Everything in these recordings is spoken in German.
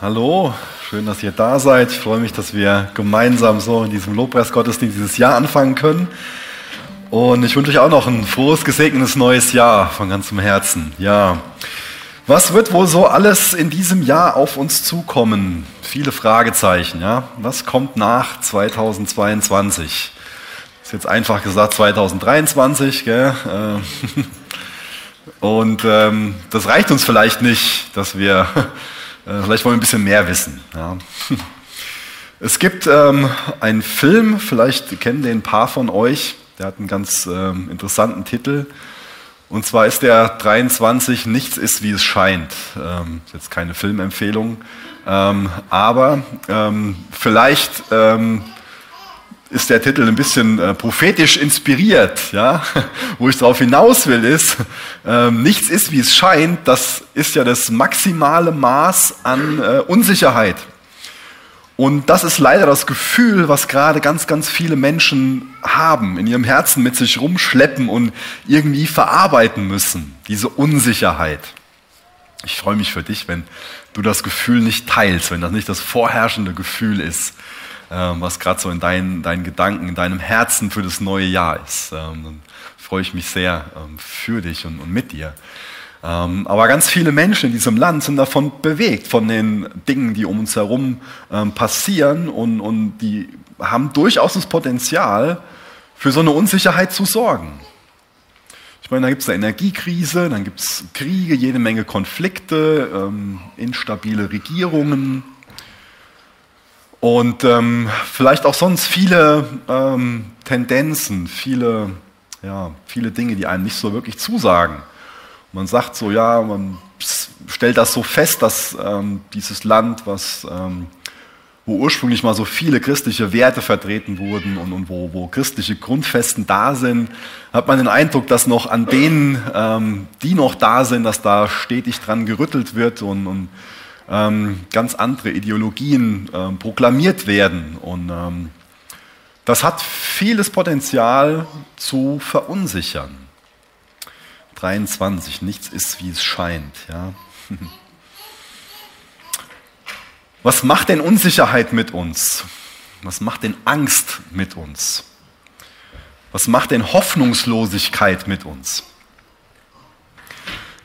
Hallo, schön, dass ihr da seid. Ich freue mich, dass wir gemeinsam so in diesem Lobpreisgottesdienst dieses Jahr anfangen können. Und ich wünsche euch auch noch ein frohes, gesegnetes neues Jahr von ganzem Herzen. Ja. Was wird wohl so alles in diesem Jahr auf uns zukommen? Viele Fragezeichen, ja. Was kommt nach 2022? Ist jetzt einfach gesagt 2023, gell? Äh, und ähm, das reicht uns vielleicht nicht, dass wir vielleicht wollen wir ein bisschen mehr wissen. Ja. Es gibt ähm, einen Film, vielleicht kennen den ein paar von euch, der hat einen ganz ähm, interessanten Titel. Und zwar ist der 23 Nichts ist wie es scheint. Ähm, ist jetzt keine Filmempfehlung, ähm, aber ähm, vielleicht ähm, ist der Titel ein bisschen äh, prophetisch inspiriert. Ja? Wo ich darauf hinaus will, ist, äh, nichts ist, wie es scheint. Das ist ja das maximale Maß an äh, Unsicherheit. Und das ist leider das Gefühl, was gerade ganz, ganz viele Menschen haben, in ihrem Herzen mit sich rumschleppen und irgendwie verarbeiten müssen. Diese Unsicherheit. Ich freue mich für dich, wenn du das Gefühl nicht teilst, wenn das nicht das vorherrschende Gefühl ist. Ähm, was gerade so in deinen, deinen Gedanken, in deinem Herzen für das neue Jahr ist. Ähm, dann freue ich mich sehr ähm, für dich und, und mit dir. Aber ganz viele Menschen in diesem Land sind davon bewegt, von den Dingen, die um uns herum passieren und, und die haben durchaus das Potenzial, für so eine Unsicherheit zu sorgen. Ich meine, da gibt es eine Energiekrise, dann gibt es Kriege, jede Menge Konflikte, instabile Regierungen, und ähm, vielleicht auch sonst viele ähm, Tendenzen, viele, ja, viele Dinge, die einem nicht so wirklich zusagen. Man sagt so, ja, man stellt das so fest, dass ähm, dieses Land, was, ähm, wo ursprünglich mal so viele christliche Werte vertreten wurden und, und wo, wo, christliche Grundfesten da sind, hat man den Eindruck, dass noch an denen, ähm, die noch da sind, dass da stetig dran gerüttelt wird und, und ganz andere Ideologien ähm, proklamiert werden. Und ähm, das hat vieles Potenzial zu verunsichern. 23, nichts ist, wie es scheint. Ja. Was macht denn Unsicherheit mit uns? Was macht denn Angst mit uns? Was macht denn Hoffnungslosigkeit mit uns?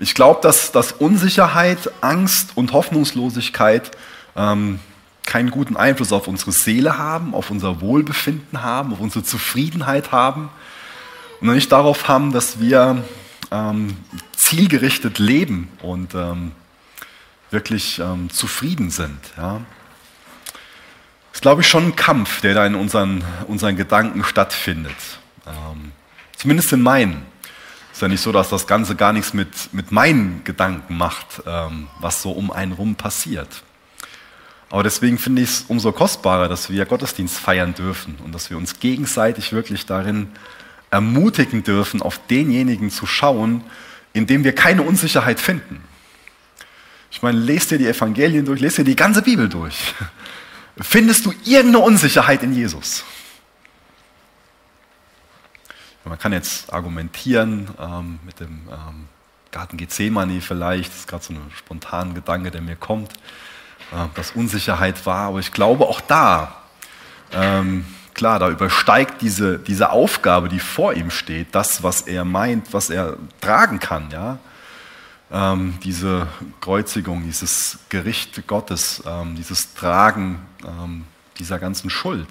Ich glaube, dass, dass Unsicherheit, Angst und Hoffnungslosigkeit ähm, keinen guten Einfluss auf unsere Seele haben, auf unser Wohlbefinden haben, auf unsere Zufriedenheit haben und nicht darauf haben, dass wir ähm, zielgerichtet leben und ähm, wirklich ähm, zufrieden sind. Ja. Das ist, glaube ich, schon ein Kampf, der da in unseren, unseren Gedanken stattfindet. Ähm, zumindest in meinen. Ist ja nicht so, dass das Ganze gar nichts mit, mit meinen Gedanken macht, ähm, was so um einen rum passiert. Aber deswegen finde ich es umso kostbarer, dass wir Gottesdienst feiern dürfen und dass wir uns gegenseitig wirklich darin ermutigen dürfen, auf denjenigen zu schauen, in dem wir keine Unsicherheit finden. Ich meine, lest dir die Evangelien durch, lest dir die ganze Bibel durch. Findest du irgendeine Unsicherheit in Jesus? Man kann jetzt argumentieren ähm, mit dem ähm, Garten Gethsemane vielleicht, das ist gerade so ein spontaner Gedanke, der mir kommt, äh, dass Unsicherheit war, aber ich glaube auch da, ähm, klar, da übersteigt diese, diese Aufgabe, die vor ihm steht, das, was er meint, was er tragen kann, ja. Ähm, diese Kreuzigung, dieses Gericht Gottes, ähm, dieses Tragen ähm, dieser ganzen Schuld.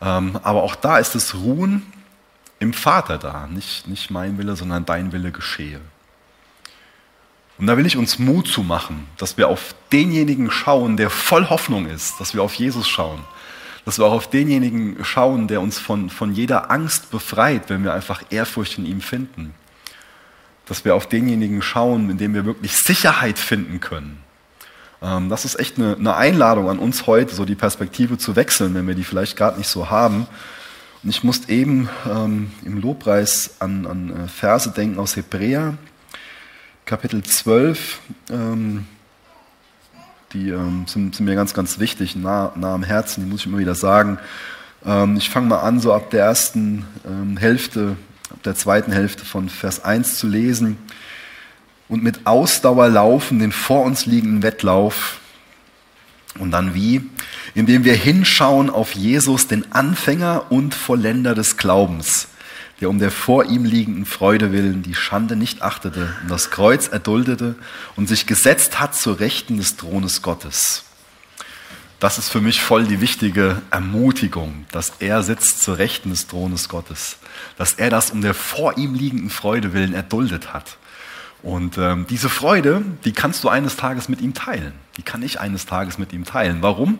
aber auch da ist es Ruhen im Vater da. Nicht, nicht mein Wille, sondern dein Wille geschehe. Und da will ich uns Mut zu machen, dass wir auf denjenigen schauen, der voll Hoffnung ist, dass wir auf Jesus schauen. Dass wir auch auf denjenigen schauen, der uns von, von jeder Angst befreit, wenn wir einfach Ehrfurcht in ihm finden. Dass wir auf denjenigen schauen, in dem wir wirklich Sicherheit finden können. Ähm, das ist echt eine, eine Einladung an uns heute, so die Perspektive zu wechseln, wenn wir die vielleicht gerade nicht so haben und ich musste eben ähm, im Lobpreis an, an äh, Verse denken aus Hebräer, Kapitel 12. Ähm, die ähm, sind, sind, mir ganz, ganz wichtig, nah, nah am Herzen, die muss ich immer wieder sagen. Ähm, ich fange mal an, so ab der ersten ähm, Hälfte, ab der zweiten Hälfte von Vers 1 zu lesen. Und mit Ausdauer laufen den vor uns liegenden Wettlauf, Und dann wie? Indem wir hinschauen auf Jesus, den Anfänger und Vollender des Glaubens, der um der vor ihm liegenden Freude willen die Schande nicht achtete und das Kreuz erduldete und sich gesetzt hat zur Rechten des Thrones Gottes. Das ist für mich voll die wichtige Ermutigung, dass er sitzt zur Rechten des Thrones Gottes, dass er das um der vor ihm liegenden Freude willen erduldet hat. Und ähm, diese Freude, die kannst du eines Tages mit ihm teilen. Die kann ich eines Tages mit ihm teilen. Warum?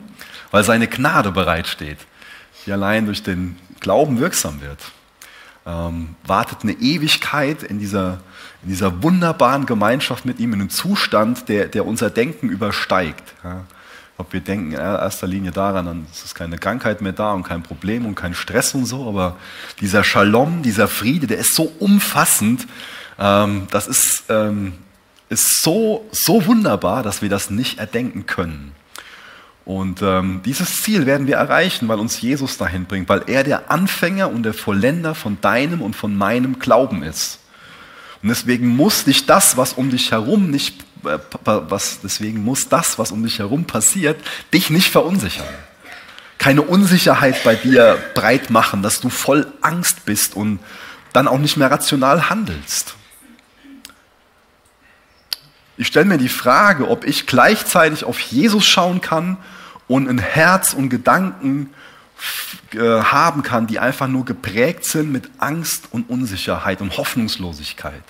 Weil seine Gnade bereitsteht, die allein durch den Glauben wirksam wird. Ähm, wartet eine Ewigkeit in dieser, in dieser wunderbaren Gemeinschaft mit ihm, in einem Zustand, der, der unser Denken übersteigt. Ja ob wir denken in erster Linie daran, dann ist keine Krankheit mehr da und kein Problem und kein Stress und so, aber dieser Shalom, dieser Friede, der ist so umfassend, ähm, das ist, ähm, ist so, so wunderbar, dass wir das nicht erdenken können. Und ähm, dieses Ziel werden wir erreichen, weil uns Jesus dahin bringt, weil er der Anfänger und der Vollender von deinem und von meinem Glauben ist. Und deswegen muss dich das, was um dich herum nicht äh, was, deswegen muss das, was um dich herum passiert, dich nicht verunsichern. Keine Unsicherheit bei dir breit machen, dass du voll Angst bist und dann auch nicht mehr rational handelst. Ich stelle mir die Frage, ob ich gleichzeitig auf Jesus schauen kann und ein Herz und Gedanken äh, haben kann, die einfach nur geprägt sind mit Angst und Unsicherheit und Hoffnungslosigkeit.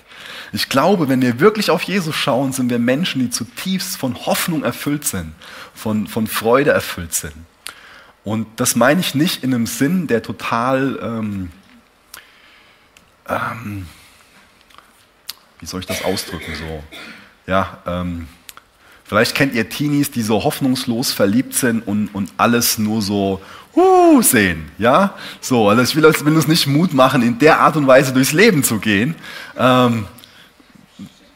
Ich glaube, wenn wir wirklich auf Jesus schauen, sind wir Menschen, die zutiefst von Hoffnung erfüllt sind, von, von Freude erfüllt sind. Und das meine ich nicht in einem Sinn, der total, ähm, ähm, wie soll ich das ausdrücken, so, ja, ähm, vielleicht kennt ihr Teenies, die so hoffnungslos verliebt sind und, und alles nur so uh, sehen, ja, so, also ich will, uns nicht Mut machen, in der Art und Weise durchs Leben zu gehen, ähm,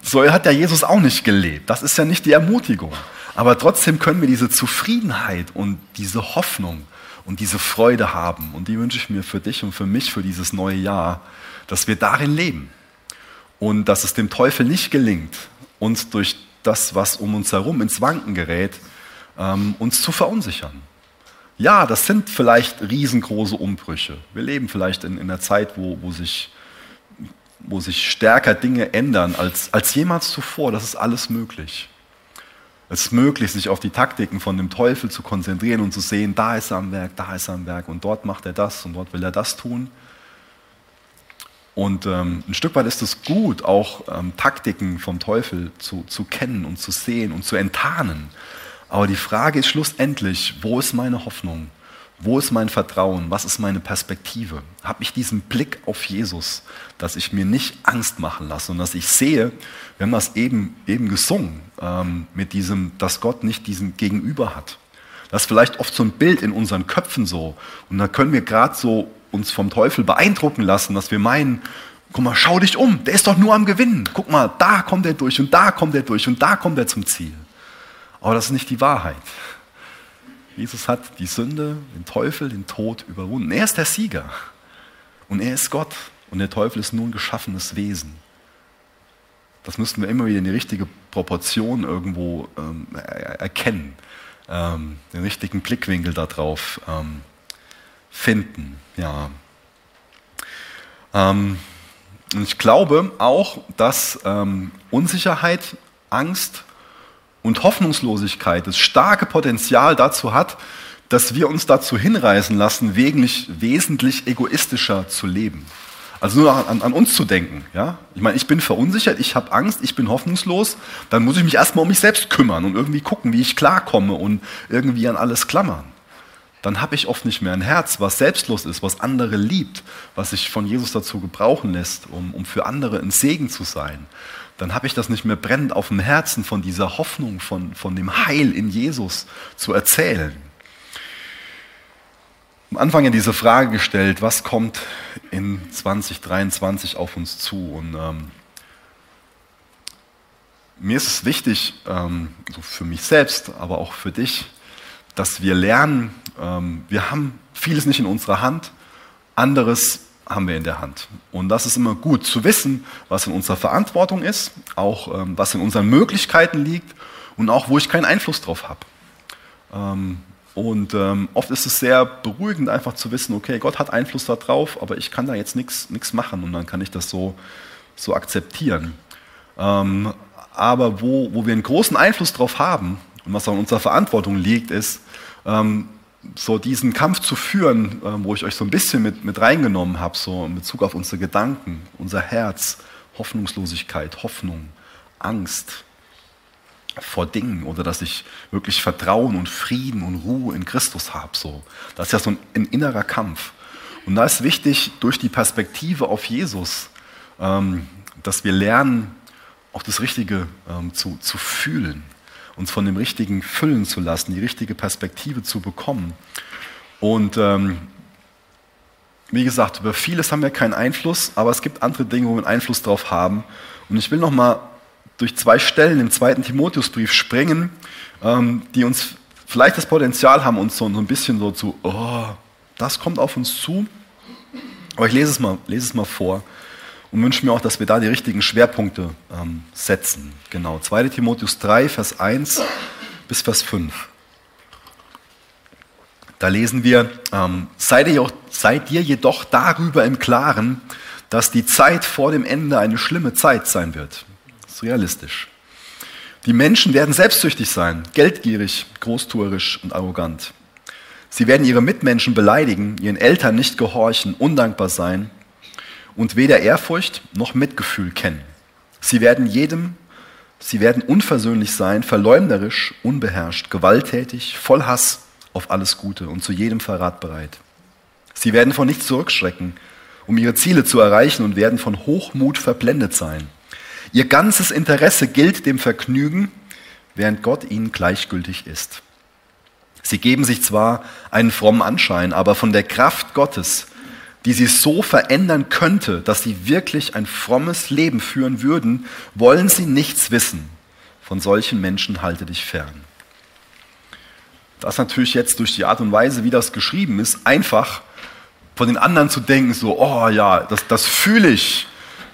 so hat ja Jesus auch nicht gelebt. Das ist ja nicht die Ermutigung. Aber trotzdem können wir diese Zufriedenheit und diese Hoffnung und diese Freude haben. Und die wünsche ich mir für dich und für mich für dieses neue Jahr, dass wir darin leben. Und dass es dem Teufel nicht gelingt, uns durch das, was um uns herum ins Wanken gerät, ähm, uns zu verunsichern. Ja, das sind vielleicht riesengroße Umbrüche. Wir leben vielleicht in, in einer Zeit, wo, wo sich wo sich stärker Dinge ändern als, als jemals zuvor. Das ist alles möglich. Es ist möglich, sich auf die Taktiken von dem Teufel zu konzentrieren und zu sehen, da ist er am Werk, da ist er am Werk und dort macht er das und dort will er das tun. Und ähm, ein Stück weit ist es gut, auch ähm, Taktiken vom Teufel zu, zu kennen und zu sehen und zu enttarnen. Aber die Frage ist schlussendlich, wo ist meine Hoffnung? Wo ist mein Vertrauen? Was ist meine Perspektive? Habe ich diesen Blick auf Jesus, dass ich mir nicht Angst machen lasse und dass ich sehe, wir haben das eben, eben gesungen, ähm, mit diesem, dass Gott nicht diesen Gegenüber hat. Das ist vielleicht oft so ein Bild in unseren Köpfen so. Und da können wir gerade so uns vom Teufel beeindrucken lassen, dass wir meinen, guck mal, schau dich um, der ist doch nur am Gewinnen. Guck mal, da kommt er durch und da kommt er durch und da kommt er zum Ziel. Aber das ist nicht die Wahrheit. Jesus hat die Sünde, den Teufel, den Tod überwunden. Er ist der Sieger. Und er ist Gott. Und der Teufel ist nur ein geschaffenes Wesen. Das müssten wir immer wieder in die richtige Proportion irgendwo ähm, erkennen. Ähm, den richtigen Blickwinkel darauf ähm, finden. Ja. Ähm, und ich glaube auch, dass ähm, Unsicherheit, Angst und Hoffnungslosigkeit das starke Potenzial dazu hat, dass wir uns dazu hinreißen lassen, wesentlich egoistischer zu leben. Also nur an, an, uns zu denken. Ja? Ich meine, ich bin verunsichert, ich habe Angst, ich bin hoffnungslos, dann muss ich mich erstmal um mich selbst kümmern und irgendwie gucken, wie ich klarkomme und irgendwie an alles klammern. Dann habe ich oft nicht mehr ein Herz, was selbstlos ist, was andere liebt, was sich von Jesus dazu gebrauchen lässt, um, um für andere ein Segen zu sein dann habe ich das nicht mehr brennend auf dem Herzen von dieser Hoffnung, von, von dem Heil in Jesus zu erzählen. Am Anfang ja diese Frage gestellt, was kommt in 2023 auf uns zu? Und ähm, mir ist es wichtig, ähm, so für mich selbst, aber auch für dich, dass wir lernen, ähm, wir haben vieles nicht in unserer Hand, anderes haben wir in der Hand. Und das ist immer gut zu wissen, was in unserer Verantwortung ist, auch ähm, was in unseren Möglichkeiten liegt und auch, wo ich keinen Einfluss drauf habe. Ähm, und oft ist es sehr beruhigend, einfach zu wissen, okay, Gott hat Einfluss darauf, aber ich kann da jetzt nichts machen und dann kann ich das so, so akzeptieren. Aber wo, wo wir einen großen Einfluss drauf haben und was in unserer Verantwortung liegt, ist, ähm, so diesen Kampf zu führen, äh, wo ich euch so ein bisschen mit, mit reingenommen habe, so in Bezug auf unsere Gedanken, unser Herz, Hoffnungslosigkeit, Hoffnung, Angst, vor Dingen oder dass ich wirklich Vertrauen und Frieden und Ruhe in Christus habe. So. Das ist ja so ein, ein, innerer Kampf. Und da ist wichtig, durch die Perspektive auf Jesus, ähm, dass wir lernen, auch das Richtige ähm, zu, zu fühlen, uns von dem Richtigen füllen zu lassen, die richtige Perspektive zu bekommen. Und ähm, wie gesagt, über vieles haben wir keinen Einfluss, aber es gibt andere Dinge, wo wir Einfluss drauf haben. Und ich will nochmal durch zwei Stellen im zweiten Timotheusbrief springen, ähm, die uns vielleicht das Potenzial haben, uns so, ein bisschen so zu, oh, das kommt auf uns zu. Aber ich lese es mal, lese es mal vor und wünsche mir auch, dass wir da die richtigen Schwerpunkte ähm, setzen. Genau, 2 Timotheus 3, Vers 1 bis Vers 5. Da lesen wir, ähm, seid, ihr, seid ihr jedoch darüber im Klaren, dass die Zeit vor dem Ende eine schlimme Zeit sein wird ist realistisch. Die Menschen werden selbstsüchtig sein, geldgierig, großtuerisch und arrogant. Sie werden ihre Mitmenschen beleidigen, ihren Eltern nicht gehorchen, undankbar sein und weder Ehrfurcht noch Mitgefühl kennen. Sie werden jedem, sie werden unversöhnlich sein, verleumderisch, unbeherrscht, gewalttätig, voll Hass auf alles Gute und zu jedem Verrat bereit. Sie werden von nichts zurückschrecken, um ihre Ziele zu erreichen und werden von Hochmut verblendet sein. Ihr ganzes Interesse gilt dem Vergnügen, während Gott ihnen gleichgültig ist. Sie geben sich zwar einen frommen Anschein, aber von der Kraft Gottes, die sie so verändern könnte, dass sie wirklich ein frommes Leben führen würden, wollen sie nichts wissen. Von solchen Menschen halte dich fern. Das natürlich jetzt durch die Art und Weise, wie das geschrieben ist, einfach von den anderen zu denken, so, oh ja, das, das fühle ich,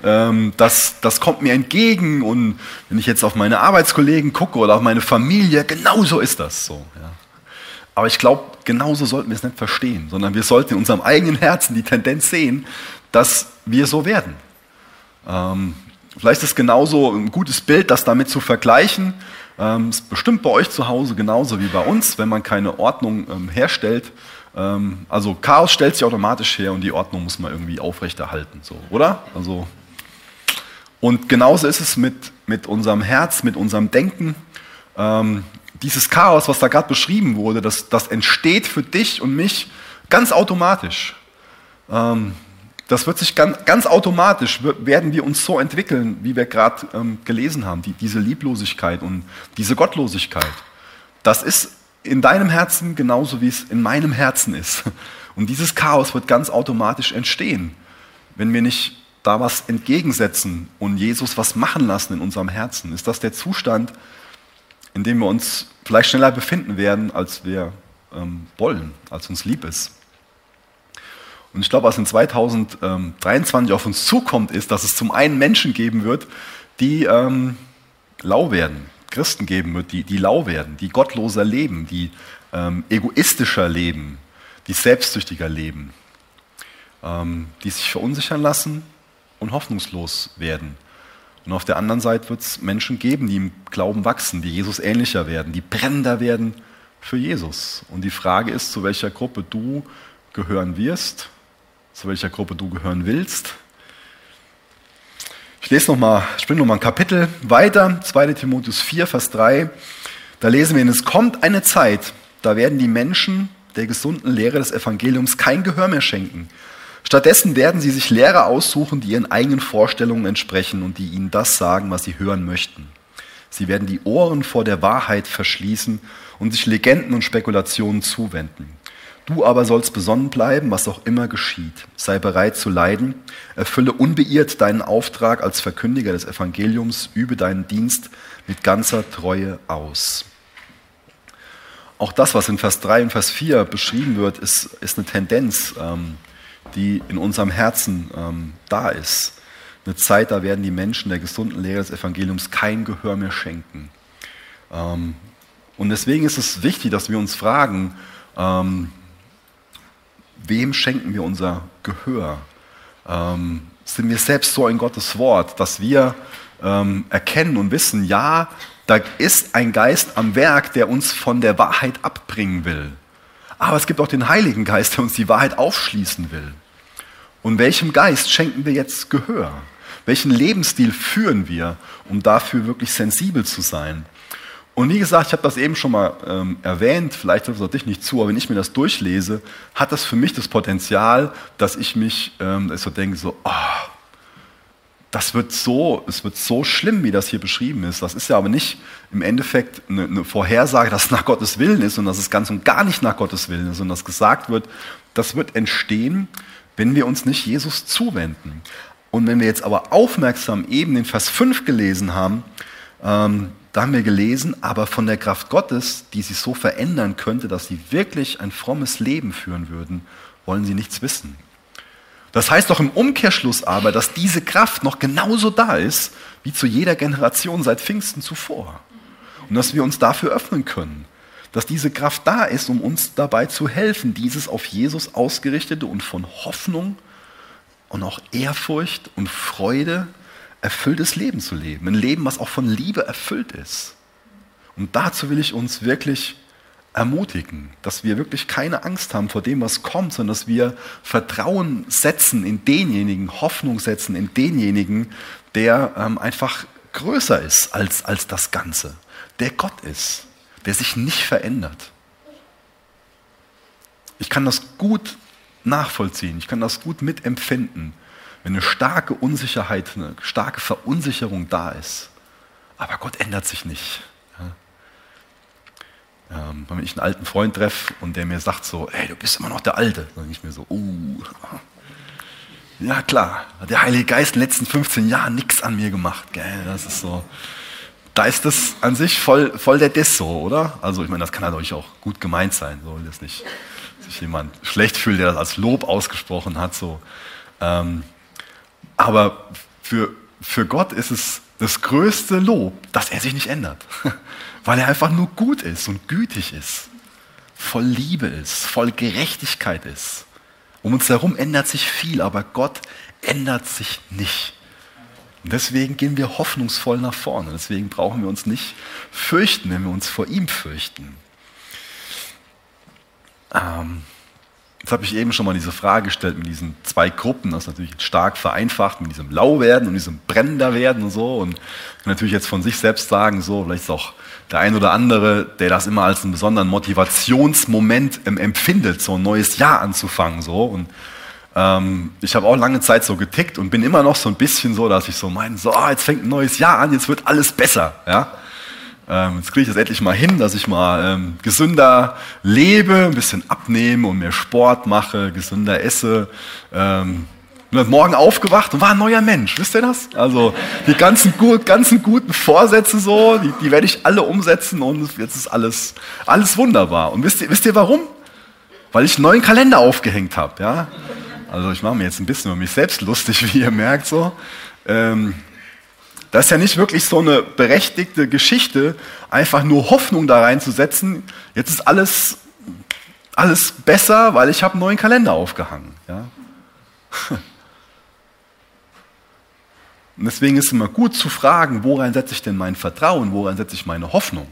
ähm, das, das kommt mir entgegen und wenn ich jetzt auf meine Arbeitskollegen gucke oder auf meine Familie, genauso ist das so. Ja. Aber ich glaube, genauso sollten wir es nicht verstehen, sondern wir sollten in unserem eigenen Herzen die Tendenz sehen, dass wir so werden. Ähm, vielleicht ist es genauso ein gutes Bild, das damit zu vergleichen. Ähm, ist bestimmt bei euch zu Hause genauso wie bei uns, wenn man keine Ordnung ähm, herstellt. Ähm, also Chaos stellt sich automatisch her und die Ordnung muss man irgendwie aufrechterhalten, so, oder? Also und genauso ist es mit, mit unserem Herz, mit unserem Denken. Ähm, dieses Chaos, was da gerade beschrieben wurde, das, das entsteht für dich und mich ganz automatisch. Ähm, das wird sich ganz, ganz automatisch, werden wir uns so entwickeln, wie wir gerade ähm, gelesen haben, die, diese Lieblosigkeit und diese Gottlosigkeit. Das ist in deinem Herzen genauso, wie es in meinem Herzen ist. Und dieses Chaos wird ganz automatisch entstehen, wenn wir nicht da was entgegensetzen und Jesus was machen lassen in unserem Herzen? Ist das der Zustand, in dem wir uns vielleicht schneller befinden werden, als wir ähm, wollen, als uns lieb ist? Und ich glaube, was in 2023 auf uns zukommt, ist, dass es zum einen Menschen geben wird, die ähm, lau werden, Christen geben wird, die, die lau werden, die gottloser leben, die ähm, egoistischer leben, die selbstsüchtiger leben, ähm, die sich verunsichern lassen, und hoffnungslos werden. Und auf der anderen Seite wird es Menschen geben, die im Glauben wachsen, die Jesus ähnlicher werden, die brennender werden für Jesus. Und die Frage ist, zu welcher Gruppe du gehören wirst, zu welcher Gruppe du gehören willst. Ich lese noch mal, ich bin noch mal ein Kapitel weiter, 2. Timotheus 4, Vers 3. Da lesen wir, es kommt eine Zeit, da werden die Menschen der gesunden Lehre des Evangeliums kein Gehör mehr schenken Stattdessen werden sie sich Lehrer aussuchen, die ihren eigenen Vorstellungen entsprechen und die ihnen das sagen, was sie hören möchten. Sie werden die Ohren vor der Wahrheit verschließen und sich Legenden und Spekulationen zuwenden. Du aber sollst besonnen bleiben, was auch immer geschieht. Sei bereit zu leiden, erfülle unbeirrt deinen Auftrag als Verkündiger des Evangeliums, übe deinen Dienst mit ganzer Treue aus. Auch das, was in Vers 3 und Vers 4 beschrieben wird, ist, ist eine Tendenz. Ähm, die in unserem Herzen ähm, da ist. Eine Zeit, da werden die Menschen der gesunden Lehre des Evangeliums kein Gehör mehr schenken. Ähm, Und deswegen ist es wichtig, dass wir uns fragen, ähm, wem schenken wir unser Gehör? Ähm, sind wir selbst so in Gottes Wort, dass wir ähm, erkennen und wissen, ja, da ist ein Geist am Werk, der uns von der Wahrheit abbringen will. Aber es gibt auch den Heiligen Geist, der uns die Wahrheit aufschließen will. Und welchem Geist schenken wir jetzt Gehör? Welchen Lebensstil führen wir, um dafür wirklich sensibel zu sein? Und wie gesagt, ich habe das eben schon mal ähm, erwähnt, vielleicht trifft es auch dich nicht zu, aber wenn ich mir das durchlese, hat das für mich das Potenzial, dass ich mich ähm, so denke, so, oh, das wird so, es wird so schlimm, wie das hier beschrieben ist. Das ist ja aber nicht im Endeffekt eine, eine Vorhersage, dass es nach Gottes Willen ist und dass es ganz und gar nicht nach Gottes Willen ist und dass gesagt wird, das wird entstehen, wenn wir uns nicht Jesus zuwenden. Und wenn wir jetzt aber aufmerksam eben den Vers 5 gelesen haben, ähm, da haben wir gelesen, aber von der Kraft Gottes, die sie so verändern könnte, dass sie wirklich ein frommes Leben führen würden, wollen sie nichts wissen. Das heißt doch im Umkehrschluss aber, dass diese Kraft noch genauso da ist, wie zu jeder Generation seit Pfingsten zuvor. Und dass wir uns dafür öffnen können. Dass diese Kraft da ist, um uns dabei zu helfen, dieses auf Jesus ausgerichtete und von Hoffnung und auch Ehrfurcht und Freude erfülltes Leben zu leben. Ein Leben, was auch von Liebe erfüllt ist. Und dazu will ich uns wirklich ermutigen, dass wir wirklich keine Angst haben vor dem, was kommt, sondern dass wir Vertrauen setzen in denjenigen, Hoffnung setzen in denjenigen, der ähm, einfach größer ist als, als das Ganze, der Gott ist, der sich nicht verändert. Ich kann das gut nachvollziehen, ich kann das gut mitempfinden, wenn eine starke Unsicherheit, eine starke Verunsicherung da ist. Aber Gott ändert sich nicht. Ähm, wenn ich einen alten Freund treffe und der mir sagt so, ey, du bist immer noch der Alte, dann denke ich mir so, uh, ja klar, der Heilige Geist in den letzten 15 Jahren nichts an mir gemacht. Gell? Das ist so, da ist das an sich voll, voll der Diss so, oder? Also ich meine, das kann natürlich auch gut gemeint sein, so das nicht sich jemand schlecht fühlt, der das als Lob ausgesprochen hat. So. Ähm, aber für, für Gott ist es das größte Lob, dass er sich nicht ändert. Weil er einfach nur gut ist und gütig ist, voll Liebe ist, voll Gerechtigkeit ist. Um uns herum ändert sich viel, aber Gott ändert sich nicht. Und deswegen gehen wir hoffnungsvoll nach vorne. Deswegen brauchen wir uns nicht fürchten, wenn wir uns vor ihm fürchten. Ähm, Jetzt habe ich eben schon mal diese Frage gestellt mit diesen zwei Gruppen, das ist natürlich stark vereinfacht, mit diesem Lauwerden und diesem Brennender werden und so. Und natürlich jetzt von sich selbst sagen, so, vielleicht ist auch der ein oder andere, der das immer als einen besonderen Motivationsmoment empfindet, so ein neues Jahr anzufangen. So. Und ähm, ich habe auch lange Zeit so getickt und bin immer noch so ein bisschen so, dass ich so meine, so, ah, jetzt fängt ein neues Jahr an, jetzt wird alles besser. Ja? Ähm, jetzt kriege ich das endlich mal hin, dass ich mal ähm, gesünder lebe, ein bisschen abnehme und mehr Sport mache, gesünder esse. Ähm, bin morgen aufgewacht und war ein neuer Mensch. Wisst ihr das? Also die ganzen, ganzen guten Vorsätze so, die, die werde ich alle umsetzen und jetzt ist alles, alles wunderbar. Und wisst ihr, wisst ihr warum? Weil ich einen neuen Kalender aufgehängt habe. Ja? Also ich mache mir jetzt ein bisschen über mich selbst lustig, wie ihr merkt so. Ähm, das ist ja nicht wirklich so eine berechtigte Geschichte, einfach nur Hoffnung da reinzusetzen. Jetzt ist alles, alles besser, weil ich habe einen neuen Kalender aufgehangen. Ja? Und deswegen ist es immer gut zu fragen, woran setze ich denn mein Vertrauen, woran setze ich meine Hoffnung?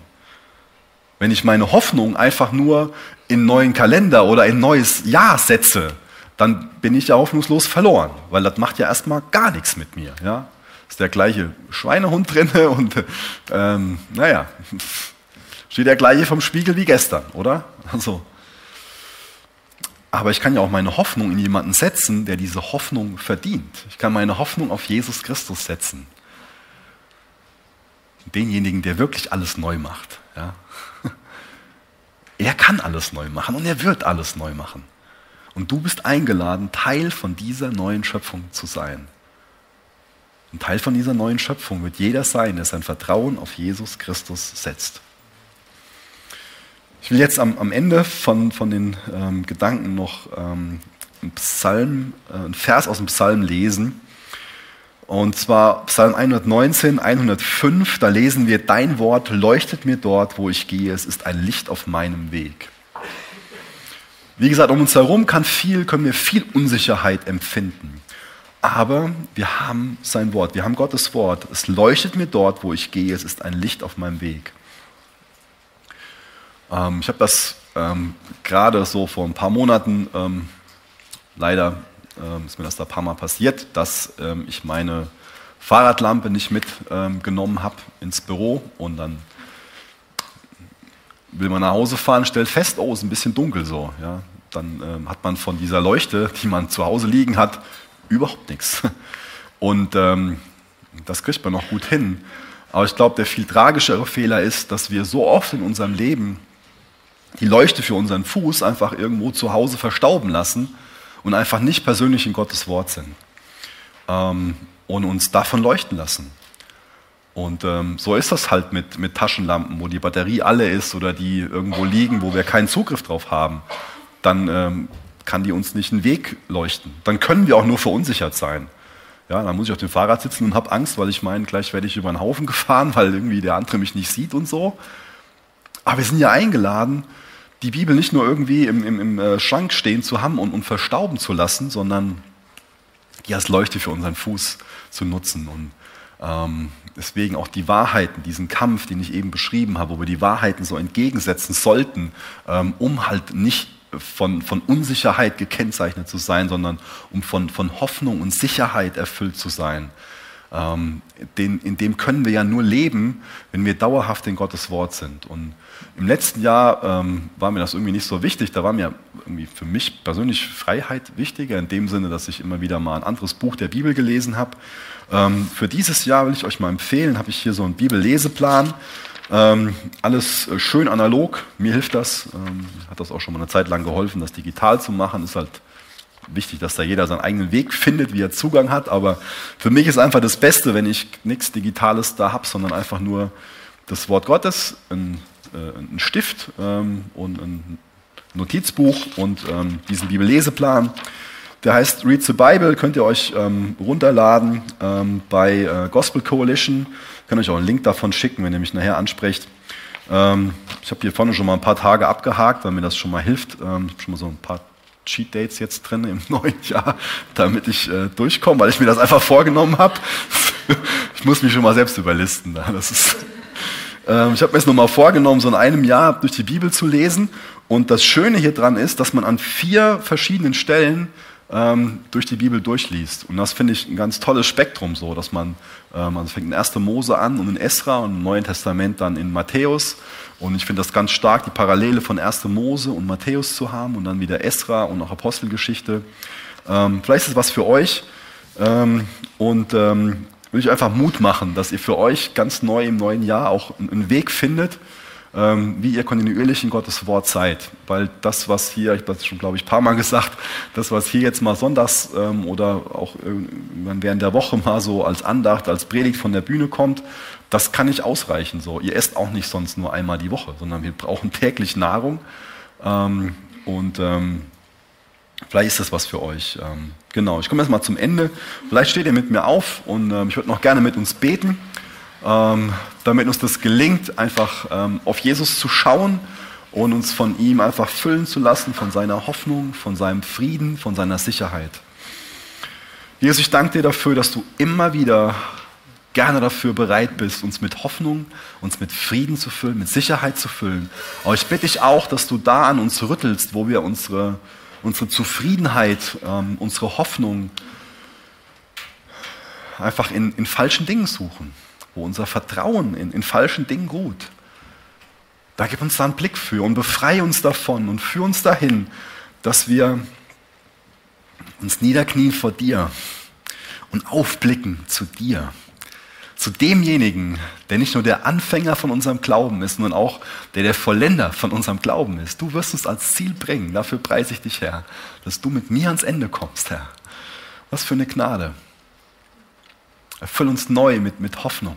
Wenn ich meine Hoffnung einfach nur in einen neuen Kalender oder in ein neues Jahr setze, dann bin ich ja hoffnungslos verloren, weil das macht ja erstmal gar nichts mit mir. Ja? Ist der gleiche Schweinehund drin und ähm, naja, steht der gleiche vom Spiegel wie gestern, oder? Also, aber ich kann ja auch meine Hoffnung in jemanden setzen, der diese Hoffnung verdient. Ich kann meine Hoffnung auf Jesus Christus setzen. Denjenigen, der wirklich alles neu macht. Ja? Er kann alles neu machen und er wird alles neu machen. Und du bist eingeladen, Teil von dieser neuen Schöpfung zu sein. Ein Teil von dieser neuen Schöpfung wird jeder sein, der sein Vertrauen auf Jesus Christus setzt. Ich will jetzt am, am Ende von, von den ähm, Gedanken noch ähm, einen, Psalm, äh, einen Vers aus dem Psalm lesen. Und zwar Psalm 119, 105, da lesen wir, Dein Wort leuchtet mir dort, wo ich gehe, es ist ein Licht auf meinem Weg. Wie gesagt, um uns herum kann viel, können wir viel Unsicherheit empfinden. Aber wir haben sein Wort, wir haben Gottes Wort. Es leuchtet mir dort, wo ich gehe, es ist ein Licht auf meinem Weg. Ähm, ich habe das ähm, gerade so vor ein paar Monaten, ähm, leider ähm, ist mir das da ein paar Mal passiert, dass ähm, ich meine Fahrradlampe nicht mitgenommen ähm, habe ins Büro und dann will man nach Hause fahren, stellt fest, oh, ist ein bisschen dunkel so. Ja. Dann hat man von dieser Leuchte, die man zu Hause liegen hat, überhaupt nichts. Und das kriegt man noch gut hin. Aber ich glaube, der viel tragischere Fehler ist, dass wir so oft in unserem Leben die Leuchte für unseren Fuß einfach irgendwo zu Hause verstauben lassen und einfach nicht persönlich in Gottes Wort sind ähm, und uns davon leuchten lassen. Und ähm, so ist das halt mit, mit Taschenlampen, wo die Batterie alle ist oder die irgendwo liegen, wo wir keinen Zugriff drauf haben. Dann ähm, kann die uns nicht einen Weg leuchten. Dann können wir auch nur verunsichert sein. Ja, dann muss ich auf dem Fahrrad sitzen und habe Angst, weil ich meine, gleich werde ich über einen Haufen gefahren, weil irgendwie der andere mich nicht sieht und so. Aber wir sind ja eingeladen, die Bibel nicht nur irgendwie im, im, im äh, Schrank stehen zu haben und, und verstauben zu lassen, sondern die als Leuchte für unseren Fuß zu nutzen. Und ähm, deswegen auch die Wahrheiten, diesen Kampf, den ich eben beschrieben habe, wo wir die Wahrheiten so entgegensetzen sollten, ähm, um halt nicht von, von Unsicherheit gekennzeichnet zu sein, sondern um von, von Hoffnung und Sicherheit erfüllt zu sein. Ähm, den, in dem können wir ja nur leben, wenn wir dauerhaft in Gottes Wort sind. Und im letzten Jahr ähm, war mir das irgendwie nicht so wichtig. Da war mir irgendwie für mich persönlich Freiheit wichtiger, in dem Sinne, dass ich immer wieder mal ein anderes Buch der Bibel gelesen habe. Ähm, für dieses Jahr will ich euch mal empfehlen, habe ich hier so einen Bibelleseplan. Ähm, alles schön analog, mir hilft das. Ähm, hat das auch schon mal eine Zeit lang geholfen, das digital zu machen. Ist halt wichtig, dass da jeder seinen eigenen Weg findet, wie er Zugang hat. Aber für mich ist einfach das Beste, wenn ich nichts Digitales da habe, sondern einfach nur das Wort Gottes, ein, äh, ein Stift ähm, und ein Notizbuch und ähm, diesen Bibelleseplan. Der heißt Read the Bible, könnt ihr euch ähm, runterladen ähm, bei äh, Gospel Coalition. Ich kann euch auch einen Link davon schicken, wenn ihr mich nachher ansprecht. Ähm, ich habe hier vorne schon mal ein paar Tage abgehakt, weil mir das schon mal hilft. Ähm, ich habe schon mal so ein paar Cheat Dates jetzt drin im neuen Jahr, damit ich äh, durchkomme, weil ich mir das einfach vorgenommen habe. ich muss mich schon mal selbst überlisten. Das ist, ähm, ich habe mir jetzt nochmal vorgenommen, so in einem Jahr durch die Bibel zu lesen. Und das Schöne hier dran ist, dass man an vier verschiedenen Stellen ähm, durch die Bibel durchliest. Und das finde ich ein ganz tolles Spektrum so, dass man, ähm, also fängt in 1. Mose an und in Esra und im Neuen Testament dann in Matthäus. Und ich finde das ganz stark, die Parallele von 1. Mose und Matthäus zu haben und dann wieder Esra und auch Apostelgeschichte. Ähm, vielleicht ist es was für euch. Ähm, und ähm, will ich einfach Mut machen, dass ihr für euch ganz neu im neuen Jahr auch einen Weg findet, wie ihr kontinuierlich in Gottes Wort seid. Weil das, was hier, ich habe das schon, glaube ich, ein paar Mal gesagt, das, was hier jetzt mal sonntags ähm, oder auch während der Woche mal so als Andacht, als Predigt von der Bühne kommt, das kann nicht ausreichen. So. Ihr esst auch nicht sonst nur einmal die Woche, sondern wir brauchen täglich Nahrung. Ähm, und vielleicht ist das was für euch. genau, ich komme jetzt mal zum Ende. Vielleicht steht ihr mit mir auf und ich würde noch gerne mit uns beten ähm, damit uns das gelingt, einfach ähm, auf Jesus zu schauen und uns von ihm einfach füllen zu lassen, von seiner Hoffnung, von seinem Frieden, von seiner Sicherheit. Jesus, ich danke dir dafür, dass du immer wieder gerne dafür bereit bist, uns mit Hoffnung, uns mit Frieden zu füllen, mit Sicherheit zu füllen. Aber ich bitte dich auch, dass du da an uns rüttelst, wo wir unsere, unsere Zufriedenheit, ähm, unsere Hoffnung einfach in, in falschen Dingen suchen wo unser Vertrauen in, in falschen Dingen ruht. Da gib uns da einen Blick für und befreie uns davon und führe uns dahin, dass wir uns niederknien vor dir und aufblicken zu dir, zu demjenigen, der nicht nur der Anfänger von unserem Glauben ist, sondern auch der der Vollender von unserem Glauben ist. Du wirst uns als Ziel bringen. Dafür preise ich dich, Herr, dass du mit mir ans Ende kommst, Herr. Was für eine Gnade. Erfüll uns neu mit, mit Hoffnung,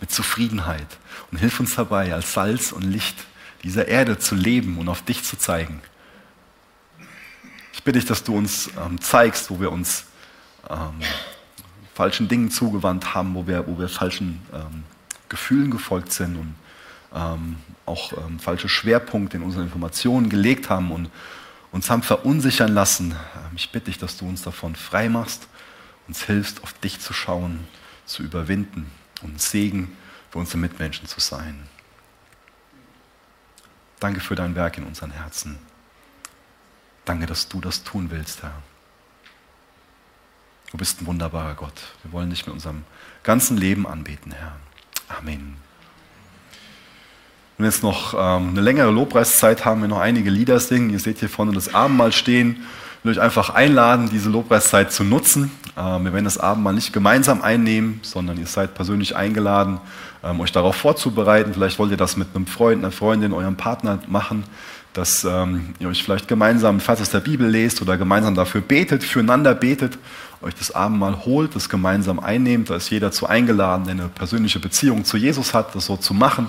mit Zufriedenheit und hilf uns dabei, als Salz und Licht dieser Erde zu leben und auf dich zu zeigen. Ich bitte dich, dass du uns ähm, zeigst, wo wir uns ähm, falschen Dingen zugewandt haben, wo wir, wo wir falschen ähm, Gefühlen gefolgt sind und ähm, auch ähm, falsche Schwerpunkte in unseren Informationen gelegt haben und uns haben verunsichern lassen. Ähm, ich bitte dich, dass du uns davon frei machst, uns hilfst, auf dich zu schauen, zu überwinden und Segen für unsere Mitmenschen zu sein. Danke für dein Werk in unseren Herzen. Danke, dass du das tun willst, Herr. Du bist ein wunderbarer Gott. Wir wollen dich mit unserem ganzen Leben anbeten, Herr. Amen. Wenn wir jetzt noch ähm, eine längere Lobpreiszeit haben, wir noch einige Lieder singen. Ihr seht hier vorne das Abendmahl stehen. Ich will euch einfach einladen, diese Lobpreiszeit zu nutzen. Ähm, wir werden das Abendmahl nicht gemeinsam einnehmen, sondern ihr seid persönlich eingeladen, ähm, euch darauf vorzubereiten. Vielleicht wollt ihr das mit einem Freund, einer Freundin, eurem Partner machen, dass ähm, ihr euch vielleicht gemeinsam Vers aus der Bibel lest oder gemeinsam dafür betet, füreinander betet, euch das Abendmahl holt, das gemeinsam einnehmt. Da ist jeder zu eingeladen, der eine persönliche Beziehung zu Jesus hat, das so zu machen.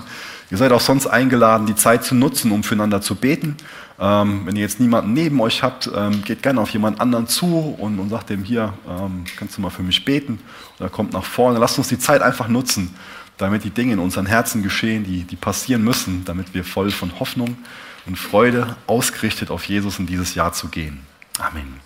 Ihr seid auch sonst eingeladen, die Zeit zu nutzen, um füreinander zu beten. Ähm, wenn ihr jetzt niemanden neben euch habt, ähm, geht gerne auf jemand anderen zu und, und sagt dem hier, ähm, kannst du mal für mich beten? Oder kommt nach vorne. Lasst uns die Zeit einfach nutzen, damit die Dinge in unseren Herzen geschehen, die, die passieren müssen, damit wir voll von Hoffnung und Freude ausgerichtet auf Jesus in dieses Jahr zu gehen. Amen.